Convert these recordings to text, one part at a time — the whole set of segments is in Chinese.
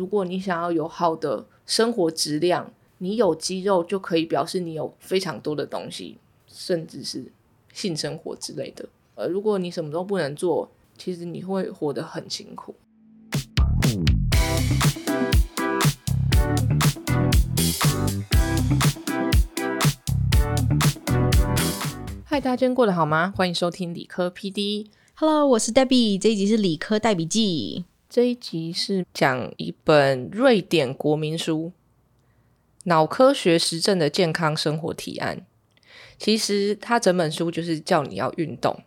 如果你想要有好的生活质量，你有肌肉就可以表示你有非常多的东西，甚至是性生活之类的。呃，如果你什么都不能做，其实你会活得很辛苦。嗨，大家今天过得好吗？欢迎收听理科 PD。Hello，我是 Debbie，这一集是理科带笔记。这一集是讲一本瑞典国民书《脑科学实证的健康生活提案》。其实它整本书就是叫你要运动，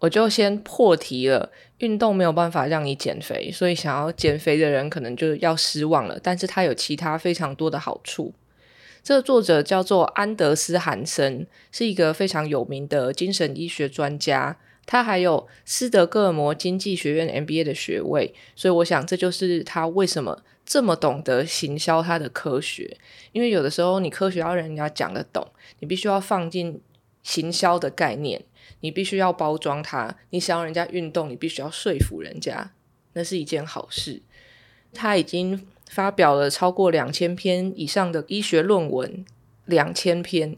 我就先破题了。运动没有办法让你减肥，所以想要减肥的人可能就要失望了。但是它有其他非常多的好处。这个作者叫做安德斯韩森，是一个非常有名的精神医学专家。他还有斯德哥尔摩经济学院 MBA 的学位，所以我想这就是他为什么这么懂得行销他的科学。因为有的时候你科学要人家讲得懂，你必须要放进行销的概念，你必须要包装它。你想要人家运动，你必须要说服人家，那是一件好事。他已经发表了超过两千篇以上的医学论文，两千篇。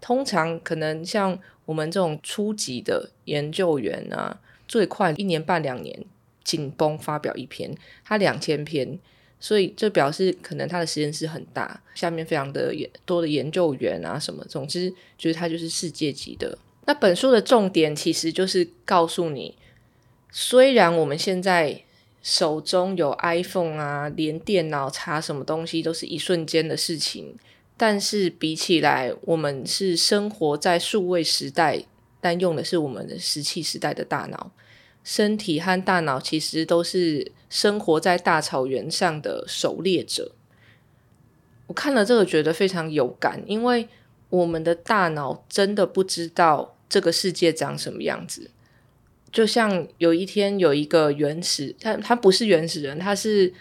通常可能像我们这种初级的研究员啊，最快一年半两年紧绷发表一篇，他两千篇，所以这表示可能他的实验室很大，下面非常的多的研究员啊什么，总之就是他就是世界级的。那本书的重点其实就是告诉你，虽然我们现在手中有 iPhone 啊，连电脑查什么东西都是一瞬间的事情。但是比起来，我们是生活在数位时代，但用的是我们的石器时代的大脑。身体和大脑其实都是生活在大草原上的狩猎者。我看了这个觉得非常有感，因为我们的大脑真的不知道这个世界长什么样子。就像有一天有一个原始，他他不是原始人，他是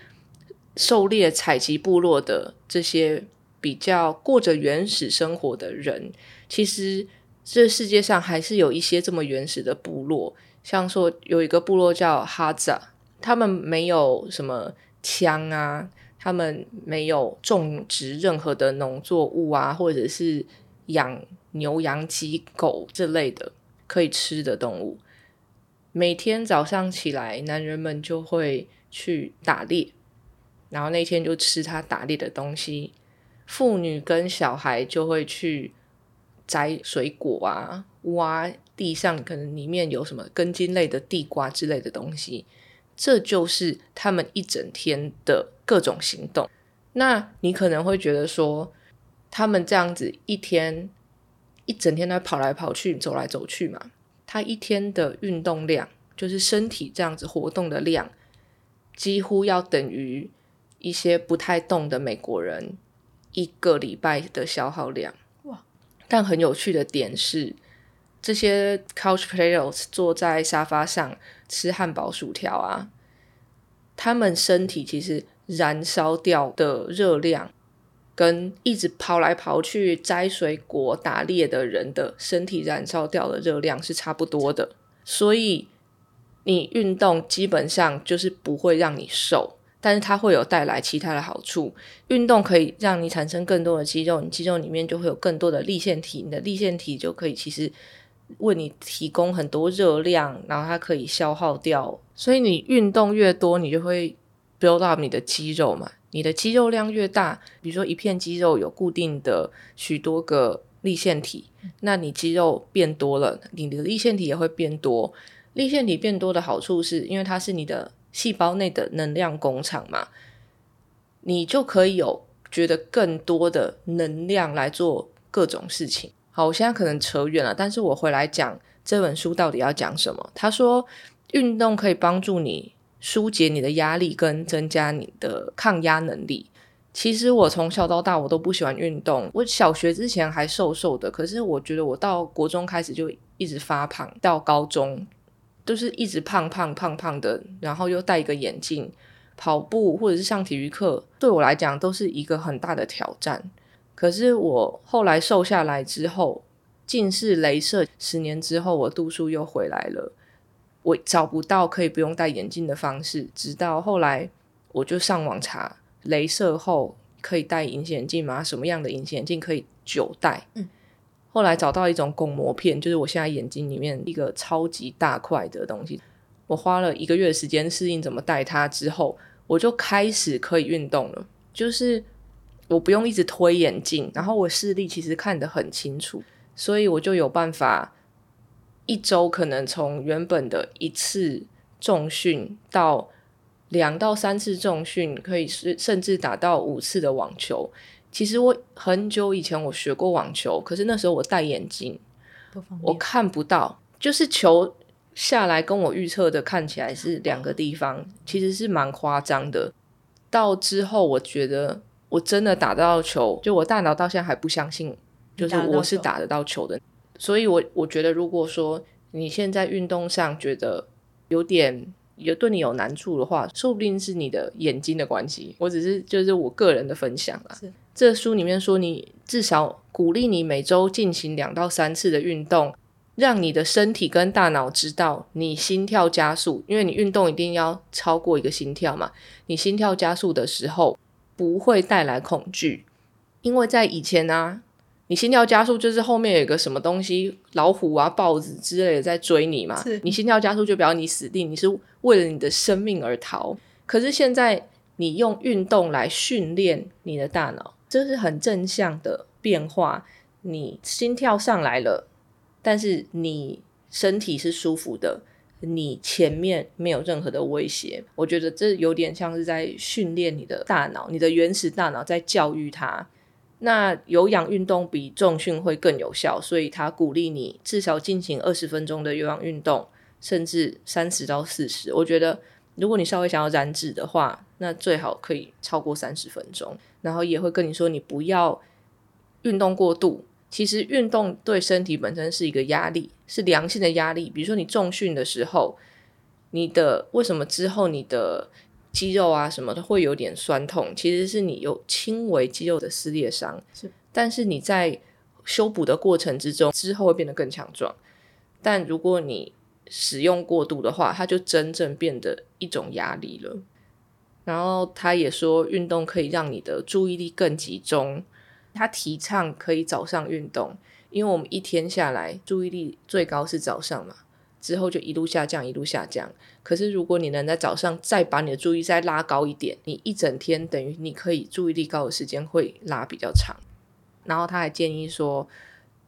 狩猎采集部落的这些。比较过着原始生活的人，其实这世界上还是有一些这么原始的部落，像说有一个部落叫哈扎，他们没有什么枪啊，他们没有种植任何的农作物啊，或者是养牛羊鸡狗这类的可以吃的动物。每天早上起来，男人们就会去打猎，然后那天就吃他打猎的东西。妇女跟小孩就会去摘水果啊，挖地上可能里面有什么根茎类的地瓜之类的东西，这就是他们一整天的各种行动。那你可能会觉得说，他们这样子一天一整天在跑来跑去、走来走去嘛，他一天的运动量，就是身体这样子活动的量，几乎要等于一些不太动的美国人。一个礼拜的消耗量哇！但很有趣的点是，这些 couch potatoes 坐在沙发上吃汉堡、薯条啊，他们身体其实燃烧掉的热量，跟一直跑来跑去摘水果、打猎的人的身体燃烧掉的热量是差不多的。所以你运动基本上就是不会让你瘦。但是它会有带来其他的好处，运动可以让你产生更多的肌肉，你肌肉里面就会有更多的立腺体，你的立腺体就可以其实为你提供很多热量，然后它可以消耗掉。所以你运动越多，你就会 build up 你的肌肉嘛，你的肌肉量越大，比如说一片肌肉有固定的许多个立腺体，那你肌肉变多了，你的立腺体也会变多。立腺体变多的好处是因为它是你的。细胞内的能量工厂嘛，你就可以有觉得更多的能量来做各种事情。好，我现在可能扯远了，但是我回来讲这本书到底要讲什么。他说，运动可以帮助你疏解你的压力，跟增加你的抗压能力。其实我从小到大我都不喜欢运动，我小学之前还瘦瘦的，可是我觉得我到国中开始就一直发胖，到高中。都是一直胖胖胖胖的，然后又戴一个眼镜，跑步或者是上体育课，对我来讲都是一个很大的挑战。可是我后来瘦下来之后，近视雷射十年之后，我度数又回来了。我找不到可以不用戴眼镜的方式，直到后来我就上网查，镭射后可以戴隐形眼镜吗？什么样的隐形眼镜可以久戴？嗯，后来找到一种巩膜片，就是我现在眼睛里面一个超级大块的东西。我花了一个月的时间适应怎么戴它之后，我就开始可以运动了。就是我不用一直推眼镜，然后我视力其实看得很清楚，所以我就有办法一周可能从原本的一次重训到两到三次重训，可以是甚至打到五次的网球。其实我很久以前我学过网球，可是那时候我戴眼镜，我看不到，就是球。下来跟我预测的看起来是两个地方，其实是蛮夸张的。到之后，我觉得我真的打得到球，就我大脑到现在还不相信，就是我是打得到球的。所以，我我觉得，如果说你现在运动上觉得有点有对你有难处的话，说不定是你的眼睛的关系。我只是就是我个人的分享啦。这书里面说，你至少鼓励你每周进行两到三次的运动。让你的身体跟大脑知道你心跳加速，因为你运动一定要超过一个心跳嘛。你心跳加速的时候不会带来恐惧，因为在以前呢，你心跳加速就是后面有一个什么东西，老虎啊、豹子之类的在追你嘛。你心跳加速就表示你死定，你是为了你的生命而逃。可是现在你用运动来训练你的大脑，这是很正向的变化。你心跳上来了。但是你身体是舒服的，你前面没有任何的威胁，我觉得这有点像是在训练你的大脑，你的原始大脑在教育它。那有氧运动比重训会更有效，所以他鼓励你至少进行二十分钟的有氧运动，甚至三十到四十。我觉得如果你稍微想要燃脂的话，那最好可以超过三十分钟。然后也会跟你说，你不要运动过度。其实运动对身体本身是一个压力，是良性的压力。比如说你重训的时候，你的为什么之后你的肌肉啊什么的会有点酸痛？其实是你有轻微肌肉的撕裂伤。是，但是你在修补的过程之中，之后会变得更强壮。但如果你使用过度的话，它就真正变得一种压力了。然后他也说，运动可以让你的注意力更集中。他提倡可以早上运动，因为我们一天下来注意力最高是早上嘛，之后就一路下降，一路下降。可是如果你能在早上再把你的注意再拉高一点，你一整天等于你可以注意力高的时间会拉比较长。然后他还建议说，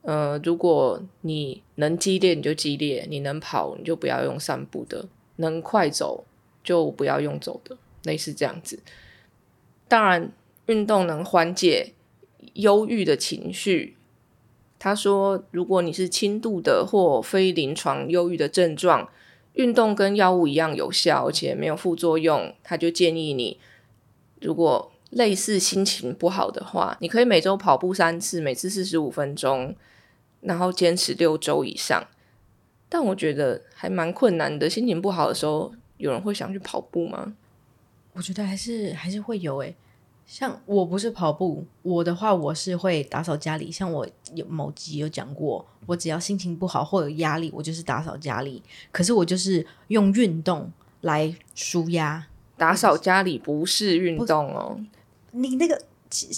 呃，如果你能激烈你就激烈，你能跑你就不要用散步的，能快走就不要用走的，类似这样子。当然，运动能缓解。忧郁的情绪，他说：“如果你是轻度的或非临床忧郁的症状，运动跟药物一样有效，而且没有副作用。他就建议你，如果类似心情不好的话，你可以每周跑步三次，每次四十五分钟，然后坚持六周以上。但我觉得还蛮困难的。心情不好的时候，有人会想去跑步吗？我觉得还是还是会有诶。”像我不是跑步，我的话我是会打扫家里。像我有某集有讲过，我只要心情不好或有压力，我就是打扫家里。可是我就是用运动来舒压。打扫家里不是运动哦，你那个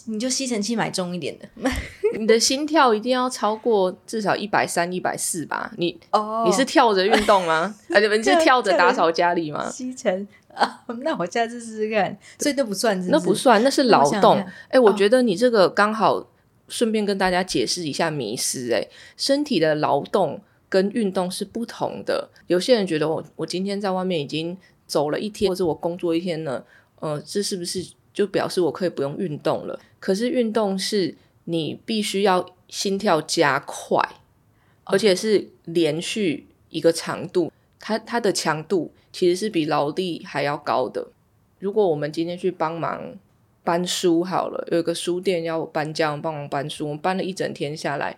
你就吸尘器买重一点的，你的心跳一定要超过至少一百三、一百四吧？你哦，你是跳着运动吗？啊，你们是跳着打扫家里吗？吸尘。啊，那我下次试试看。所以那不算，那不算，那是劳动。哎，我觉得你这个刚好顺便跟大家解释一下迷失。哎，身体的劳动跟运动是不同的。有些人觉得我我今天在外面已经走了一天，或者我工作一天了，呃，这是不是就表示我可以不用运动了？可是运动是你必须要心跳加快，而且是连续一个长度，它它的强度。其实是比劳力还要高的。如果我们今天去帮忙搬书好了，有一个书店要搬家，帮忙搬书，我们搬了一整天下来，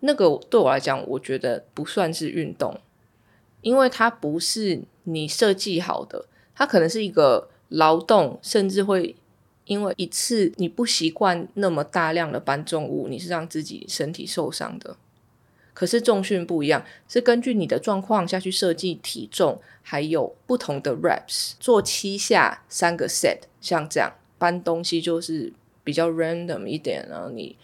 那个对我来讲，我觉得不算是运动，因为它不是你设计好的，它可能是一个劳动，甚至会因为一次你不习惯那么大量的搬重物，你是让自己身体受伤的。可是重训不一样，是根据你的状况下去设计体重，还有不同的 reps，做七下三个 set，像这样搬东西就是比较 random 一点，然后你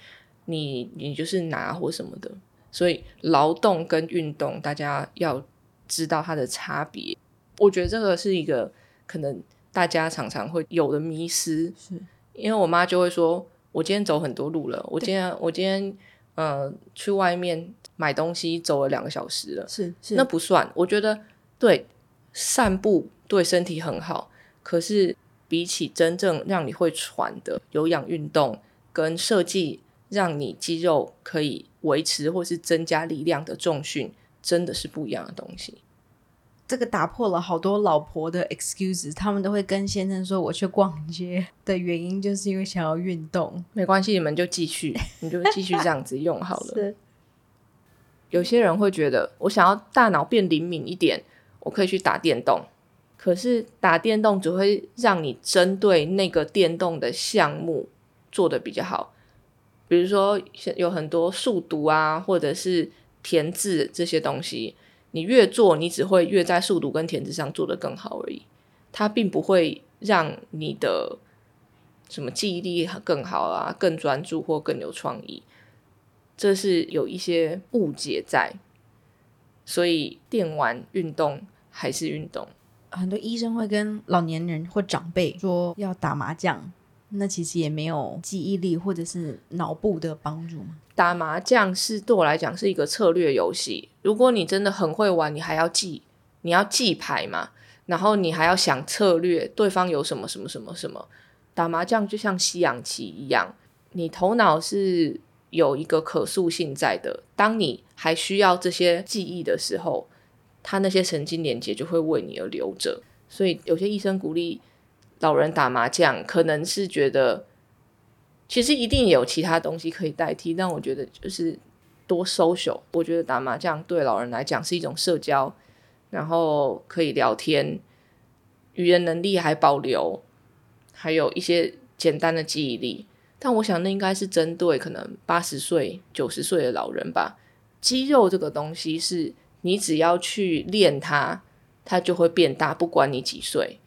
你你就是拿或什么的，所以劳动跟运动大家要知道它的差别。我觉得这个是一个可能大家常常会有的迷失，是因为我妈就会说，我今天走很多路了，我今天我今天呃去外面买东西走了两个小时了，是是，那不算。我觉得对散步对身体很好，可是比起真正让你会喘的有氧运动，跟设计让你肌肉可以维持或是增加力量的重训，真的是不一样的东西。这个打破了好多老婆的 excuses，他们都会跟先生说我去逛街的原因就是因为想要运动。没关系，你们就继续，你就继续这样子用好了。是有些人会觉得，我想要大脑变灵敏一点，我可以去打电动。可是打电动只会让你针对那个电动的项目做的比较好。比如说，有很多速读啊，或者是填字这些东西，你越做，你只会越在速度跟填字上做得更好而已。它并不会让你的什么记忆力更好啊，更专注或更有创意。这是有一些误解在，所以电玩运动还是运动。很多医生会跟老年人或长辈说要打麻将，那其实也没有记忆力或者是脑部的帮助吗。打麻将是对我来讲是一个策略游戏。如果你真的很会玩，你还要记，你要记牌嘛，然后你还要想策略，对方有什么什么什么什么。打麻将就像西洋棋一样，你头脑是有一个可塑性在的。当你还需要这些记忆的时候，他那些神经连接就会为你而留着。所以有些医生鼓励老人打麻将，可能是觉得其实一定有其他东西可以代替，但我觉得就是多 social。我觉得打麻将对老人来讲是一种社交，然后可以聊天，语言能力还保留，还有一些简单的记忆力。但我想那应该是针对可能八十岁、九十岁的老人吧。肌肉这个东西是你只要去练它，它就会变大，不管你几岁。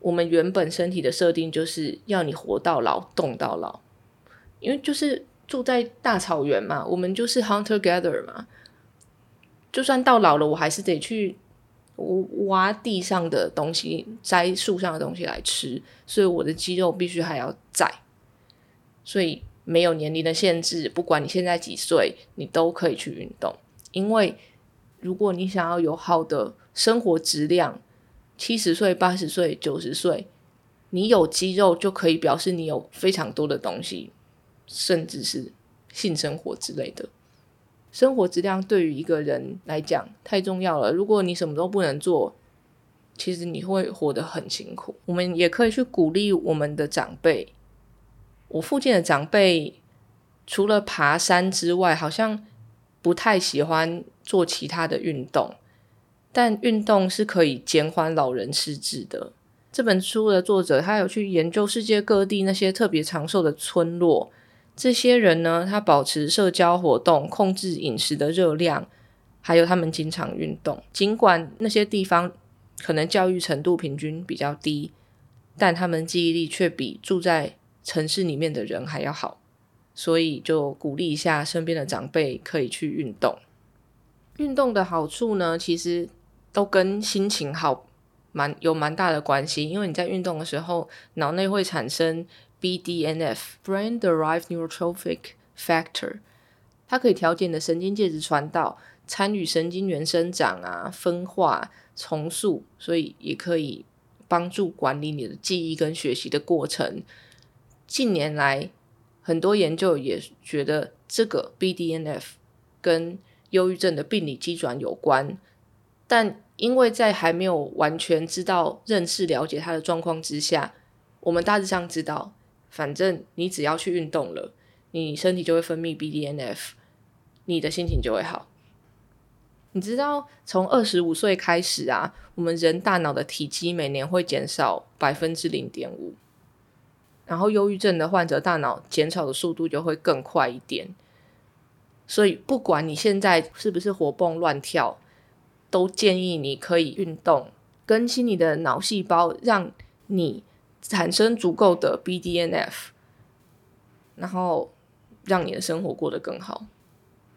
我们原本身体的设定就是要你活到老，动到老，因为就是住在大草原嘛，我们就是 hunter gatherer 嘛。就算到老了，我还是得去挖地上的东西、摘树上的东西来吃，所以我的肌肉必须还要在。所以没有年龄的限制，不管你现在几岁，你都可以去运动。因为如果你想要有好的生活质量，七十岁、八十岁、九十岁，你有肌肉就可以表示你有非常多的东西，甚至是性生活之类的。生活质量对于一个人来讲太重要了。如果你什么都不能做，其实你会活得很辛苦。我们也可以去鼓励我们的长辈。我附近的长辈除了爬山之外，好像不太喜欢做其他的运动。但运动是可以减缓老人失智的。这本书的作者他有去研究世界各地那些特别长寿的村落，这些人呢，他保持社交活动，控制饮食的热量，还有他们经常运动。尽管那些地方可能教育程度平均比较低，但他们记忆力却比住在城市里面的人还要好。所以就鼓励一下身边的长辈可以去运动。运动的好处呢，其实。都跟心情好蛮有蛮大的关系，因为你在运动的时候，脑内会产生 BDNF（Brain Derived Neurotrophic Factor），它可以调节你的神经介质传导，参与神经元生长啊、分化、重塑，所以也可以帮助管理你的记忆跟学习的过程。近年来，很多研究也觉得这个 BDNF 跟忧郁症的病理机转有关。但因为在还没有完全知道、认识、了解它的状况之下，我们大致上知道，反正你只要去运动了，你身体就会分泌 BDNF，你的心情就会好。你知道，从二十五岁开始啊，我们人大脑的体积每年会减少百分之零点五，然后忧郁症的患者大脑减少的速度就会更快一点。所以不管你现在是不是活蹦乱跳，都建议你可以运动，更新你的脑细胞，让你产生足够的 BDNF，然后让你的生活过得更好。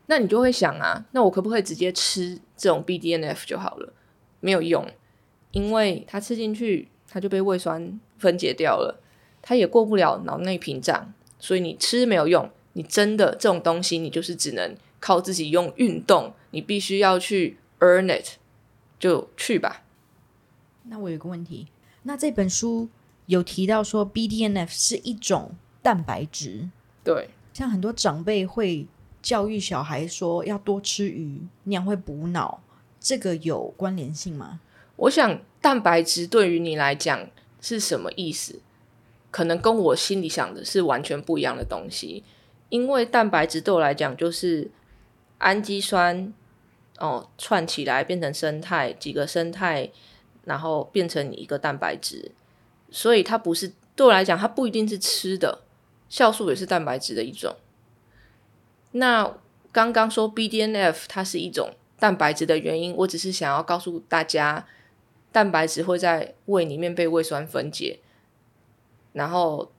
那你就会想啊，那我可不可以直接吃这种 BDNF 就好了？没有用，因为它吃进去，它就被胃酸分解掉了，它也过不了脑内屏障，所以你吃没有用。你真的这种东西，你就是只能靠自己用运动，你必须要去 earn it，就去吧。那我有个问题，那这本书有提到说 BDNF 是一种蛋白质，对，像很多长辈会教育小孩说要多吃鱼，那样会补脑，这个有关联性吗？我想蛋白质对于你来讲是什么意思？可能跟我心里想的是完全不一样的东西。因为蛋白质对我来讲就是氨基酸哦串起来变成生态几个生态，然后变成一个蛋白质，所以它不是对我来讲，它不一定是吃的，酵素也是蛋白质的一种。那刚刚说 BDNF 它是一种蛋白质的原因，我只是想要告诉大家，蛋白质会在胃里面被胃酸分解，然后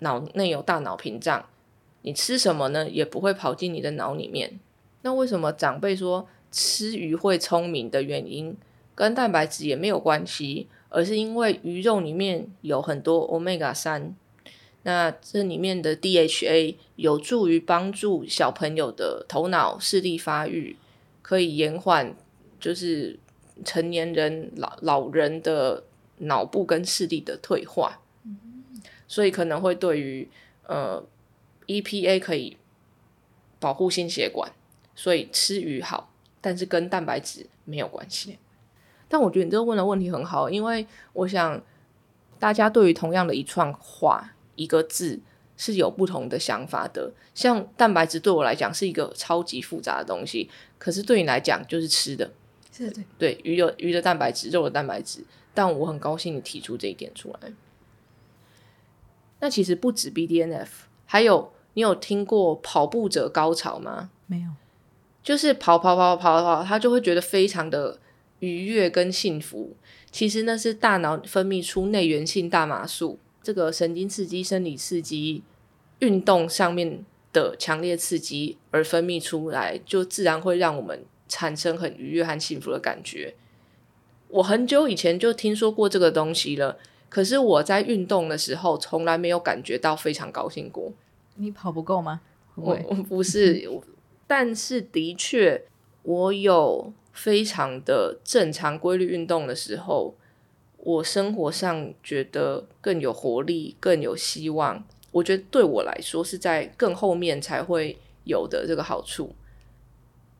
脑内有大脑屏障。你吃什么呢？也不会跑进你的脑里面。那为什么长辈说吃鱼会聪明的原因，跟蛋白质也没有关系，而是因为鱼肉里面有很多 omega 三，那这里面的 DHA 有助于帮助小朋友的头脑视力发育，可以延缓就是成年人老老人的脑部跟视力的退化，所以可能会对于呃。EPA 可以保护心血管，所以吃鱼好，但是跟蛋白质没有关系。但我觉得你这个问的问题很好，因为我想大家对于同样的一串话、一个字是有不同的想法的。像蛋白质对我来讲是一个超级复杂的东西，可是对你来讲就是吃的，是的，对鱼的鱼的蛋白质，肉的蛋白质。但我很高兴你提出这一点出来。那其实不止 BDNF。还有，你有听过跑步者高潮吗？没有，就是跑跑跑跑跑，他就会觉得非常的愉悦跟幸福。其实那是大脑分泌出内源性大麻素，这个神经刺激、生理刺激、运动上面的强烈刺激而分泌出来，就自然会让我们产生很愉悦和幸福的感觉。我很久以前就听说过这个东西了。可是我在运动的时候，从来没有感觉到非常高兴过。你跑不够吗？我我不是，但是的确，我有非常的正常规律运动的时候，我生活上觉得更有活力，更有希望。我觉得对我来说是在更后面才会有的这个好处。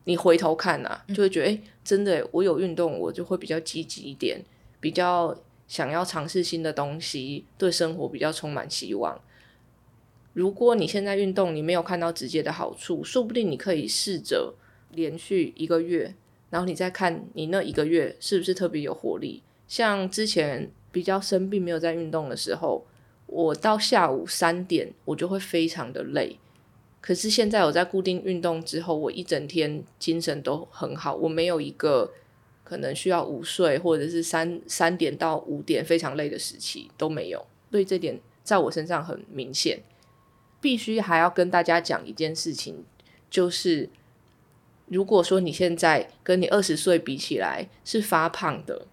你回头看呐，就会觉得，哎，真的，我有运动，我就会比较积极一点，比较。想要尝试新的东西，对生活比较充满希望。如果你现在运动，你没有看到直接的好处，说不定你可以试着连续一个月，然后你再看你那一个月是不是特别有活力。像之前比较生病没有在运动的时候，我到下午三点我就会非常的累。可是现在我在固定运动之后，我一整天精神都很好，我没有一个。可能需要午睡，或者是三三点到五点非常累的时期都没有，所以这点在我身上很明显。必须还要跟大家讲一件事情，就是如果说你现在跟你二十岁比起来是发胖的，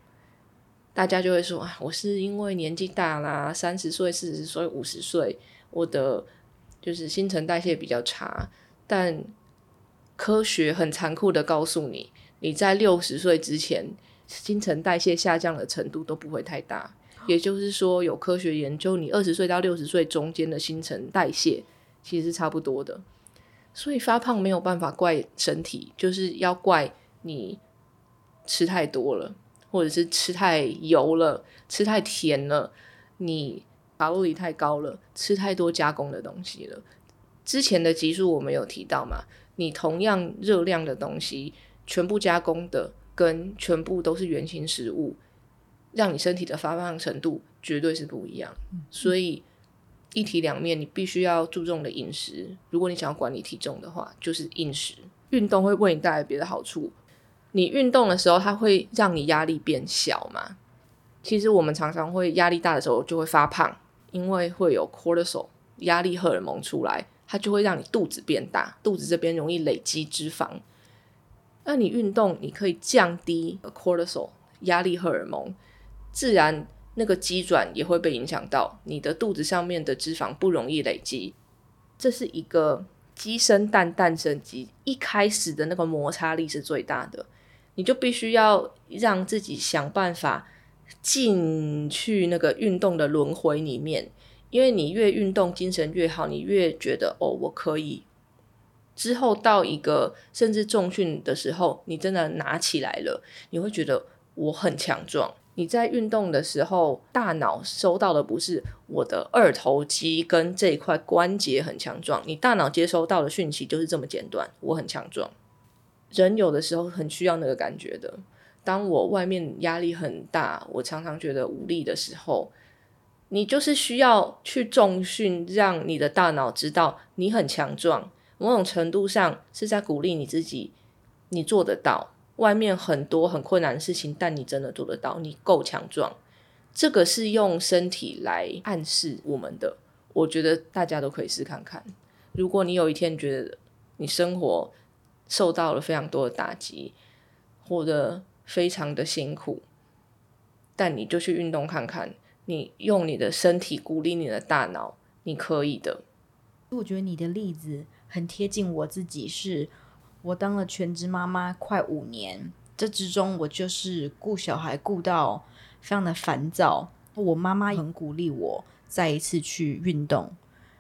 大家就会说啊，我是因为年纪大啦，三十岁、四十岁、五十岁，我的就是新陈代谢比较差。但科学很残酷的告诉你。你在六十岁之前，新陈代谢下降的程度都不会太大。也就是说，有科学研究，你二十岁到六十岁中间的新陈代谢其实是差不多的。所以发胖没有办法怪身体，就是要怪你吃太多了，或者是吃太油了、吃太甜了，你卡路里太高了，吃太多加工的东西了。之前的集数我们有提到嘛？你同样热量的东西。全部加工的跟全部都是原型食物，让你身体的发胖程度绝对是不一样。所以一体两面，你必须要注重的饮食。如果你想要管理体重的话，就是饮食。运动会为你带来别的好处。你运动的时候，它会让你压力变小嘛？其实我们常常会压力大的时候就会发胖，因为会有 cortisol 压力荷尔蒙出来，它就会让你肚子变大，肚子这边容易累积脂肪。那你运动，你可以降低 cortisol 压力荷尔蒙，自然。那个肌转也会被影响到，你的肚子上面的脂肪不容易累积，这是一个鸡生蛋，蛋生鸡，一开始的那个摩擦力是最大的，你就必须要让自己想办法进去那个运动的轮回里面，因为你越运动精神越好，你越觉得哦我可以，之后到一个甚至重训的时候，你真的拿起来了，你会觉得我很强壮。你在运动的时候，大脑收到的不是我的二头肌跟这一块关节很强壮，你大脑接收到的讯息就是这么简短，我很强壮。人有的时候很需要那个感觉的。当我外面压力很大，我常常觉得无力的时候，你就是需要去重训，让你的大脑知道你很强壮，某种程度上是在鼓励你自己，你做得到。外面很多很困难的事情，但你真的做得到，你够强壮。这个是用身体来暗示我们的，我觉得大家都可以试看看。如果你有一天觉得你生活受到了非常多的打击，或者非常的辛苦，但你就去运动看看，你用你的身体鼓励你的大脑，你可以的。我觉得你的例子很贴近我自己，是。我当了全职妈妈快五年，这之中我就是顾小孩顾到非常的烦躁。我妈妈很鼓励我再一次去运动。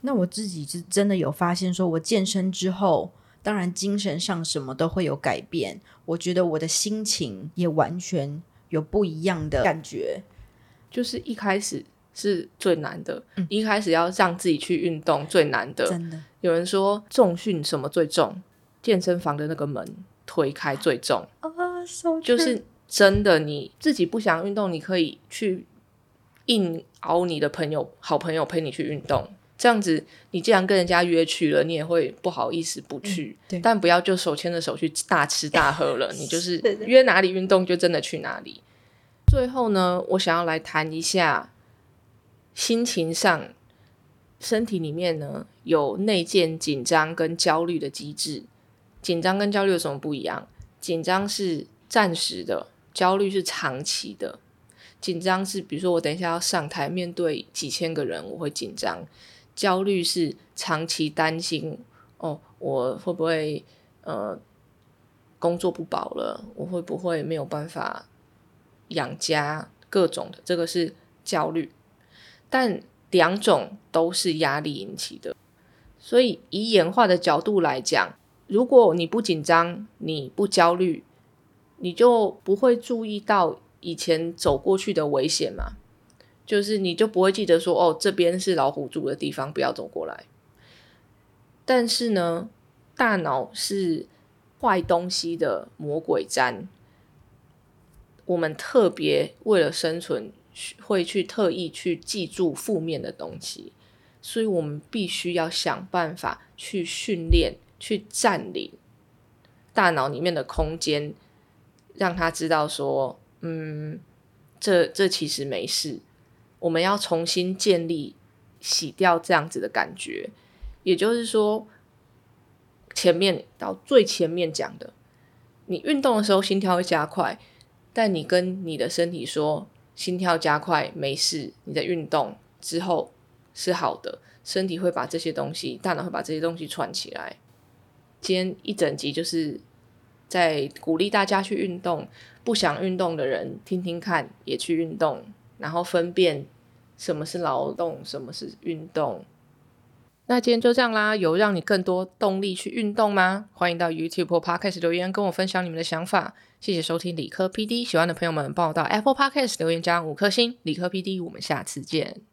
那我自己是真的有发现，说我健身之后，当然精神上什么都会有改变。我觉得我的心情也完全有不一样的感觉。就是一开始是最难的，一开始要让自己去运动最难的。真的，有人说重训什么最重？健身房的那个门推开最重，就是真的。你自己不想运动，你可以去硬熬你的朋友、好朋友陪你去运动。这样子，你既然跟人家约去了，你也会不好意思不去。但不要就手牵着手去大吃大喝了。你就是约哪里运动，就真的去哪里。最后呢，我想要来谈一下心情上，身体里面呢有内建紧张跟焦虑的机制。紧张跟焦虑有什么不一样？紧张是暂时的，焦虑是长期的。紧张是，比如说我等一下要上台面对几千个人，我会紧张；焦虑是长期担心，哦，我会不会呃工作不保了？我会不会没有办法养家？各种的，这个是焦虑。但两种都是压力引起的，所以以演化的角度来讲。如果你不紧张，你不焦虑，你就不会注意到以前走过去的危险嘛？就是你就不会记得说，哦，这边是老虎住的地方，不要走过来。但是呢，大脑是坏东西的魔鬼毡，我们特别为了生存，会去特意去记住负面的东西，所以我们必须要想办法去训练。去占领大脑里面的空间，让他知道说，嗯，这这其实没事。我们要重新建立、洗掉这样子的感觉。也就是说，前面到最前面讲的，你运动的时候心跳会加快，但你跟你的身体说，心跳加快没事，你在运动之后是好的，身体会把这些东西，大脑会把这些东西串起来。今天一整集就是在鼓励大家去运动，不想运动的人听听看，也去运动，然后分辨什么是劳动，什么是运动。那今天就这样啦，有让你更多动力去运动吗？欢迎到 YouTube 或 Podcast 留言跟我分享你们的想法。谢谢收听理科 PD，喜欢的朋友们帮我到 Apple Podcast 留言加五颗星。理科 PD，我们下次见。